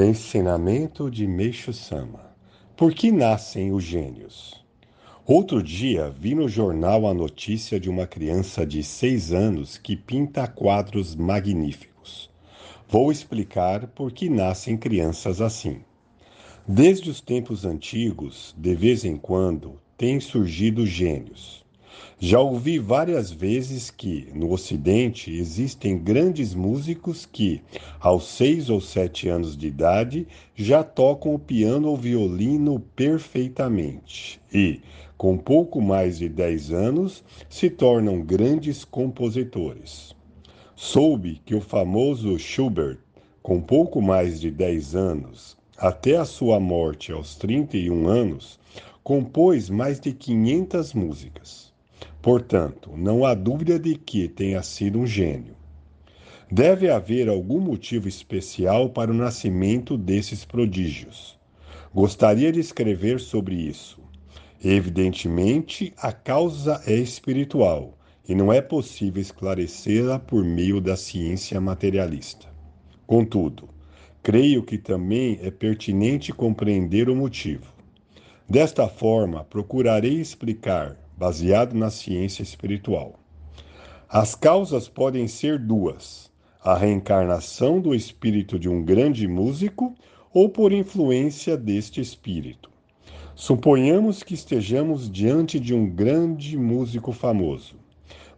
Ensinamento de Meixo Sama. Por que nascem os gênios? Outro dia vi no jornal a notícia de uma criança de seis anos que pinta quadros magníficos. Vou explicar por que nascem crianças assim. Desde os tempos antigos, de vez em quando, têm surgido gênios. Já ouvi várias vezes que, no Ocidente, existem grandes músicos que, aos seis ou sete anos de idade, já tocam o piano ou violino perfeitamente e, com pouco mais de dez anos, se tornam grandes compositores. Soube que o famoso Schubert, com pouco mais de dez anos, até a sua morte aos 31 anos, compôs mais de 500 músicas. Portanto, não há dúvida de que tenha sido um gênio. Deve haver algum motivo especial para o nascimento desses prodígios. Gostaria de escrever sobre isso. Evidentemente, a causa é espiritual e não é possível esclarecê-la por meio da ciência materialista. Contudo, creio que também é pertinente compreender o motivo. Desta forma, procurarei explicar, baseado na ciência espiritual. As causas podem ser duas: a reencarnação do espírito de um grande músico ou por influência deste espírito. Suponhamos que estejamos diante de um grande músico famoso.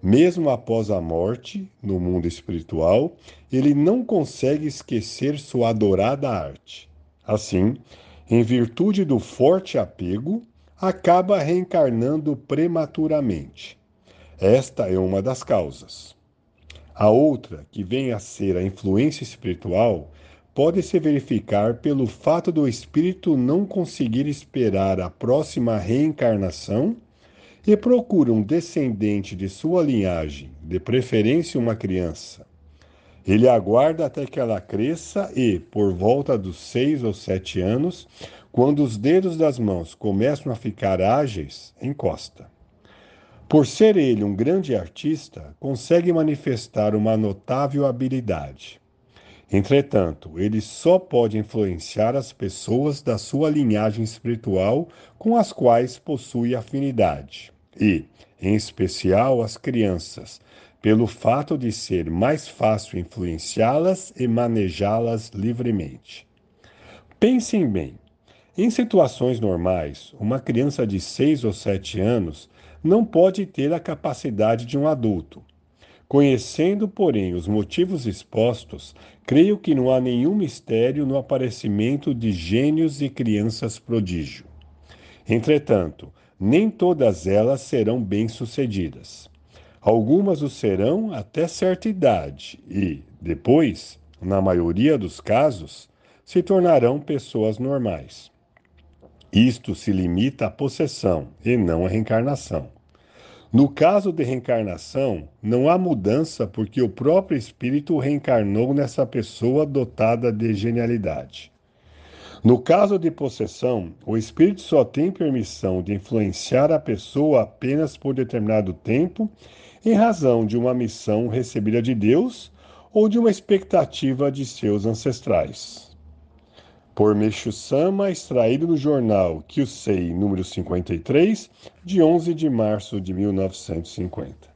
Mesmo após a morte, no mundo espiritual, ele não consegue esquecer sua adorada arte. Assim, em virtude do forte apego, acaba reencarnando prematuramente. Esta é uma das causas. A outra, que vem a ser a influência espiritual, pode se verificar pelo fato do espírito não conseguir esperar a próxima reencarnação e procura um descendente de sua linhagem, de preferência uma criança. Ele aguarda até que ela cresça e, por volta dos seis ou sete anos, quando os dedos das mãos começam a ficar ágeis, encosta. Por ser ele um grande artista, consegue manifestar uma notável habilidade. Entretanto, ele só pode influenciar as pessoas da sua linhagem espiritual com as quais possui afinidade, e, em especial, as crianças, pelo fato de ser mais fácil influenciá-las e manejá-las livremente. Pensem bem: em situações normais, uma criança de 6 ou 7 anos não pode ter a capacidade de um adulto. Conhecendo, porém, os motivos expostos, creio que não há nenhum mistério no aparecimento de gênios e crianças prodígio. Entretanto, nem todas elas serão bem-sucedidas. Algumas o serão até certa idade e, depois, na maioria dos casos, se tornarão pessoas normais. Isto se limita à possessão e não à reencarnação. No caso de reencarnação, não há mudança porque o próprio espírito reencarnou nessa pessoa dotada de genialidade. No caso de possessão, o espírito só tem permissão de influenciar a pessoa apenas por determinado tempo, em razão de uma missão recebida de Deus ou de uma expectativa de seus ancestrais por Meixo Sama, extraído do jornal Kyusei número 53, de 11 de março de 1950.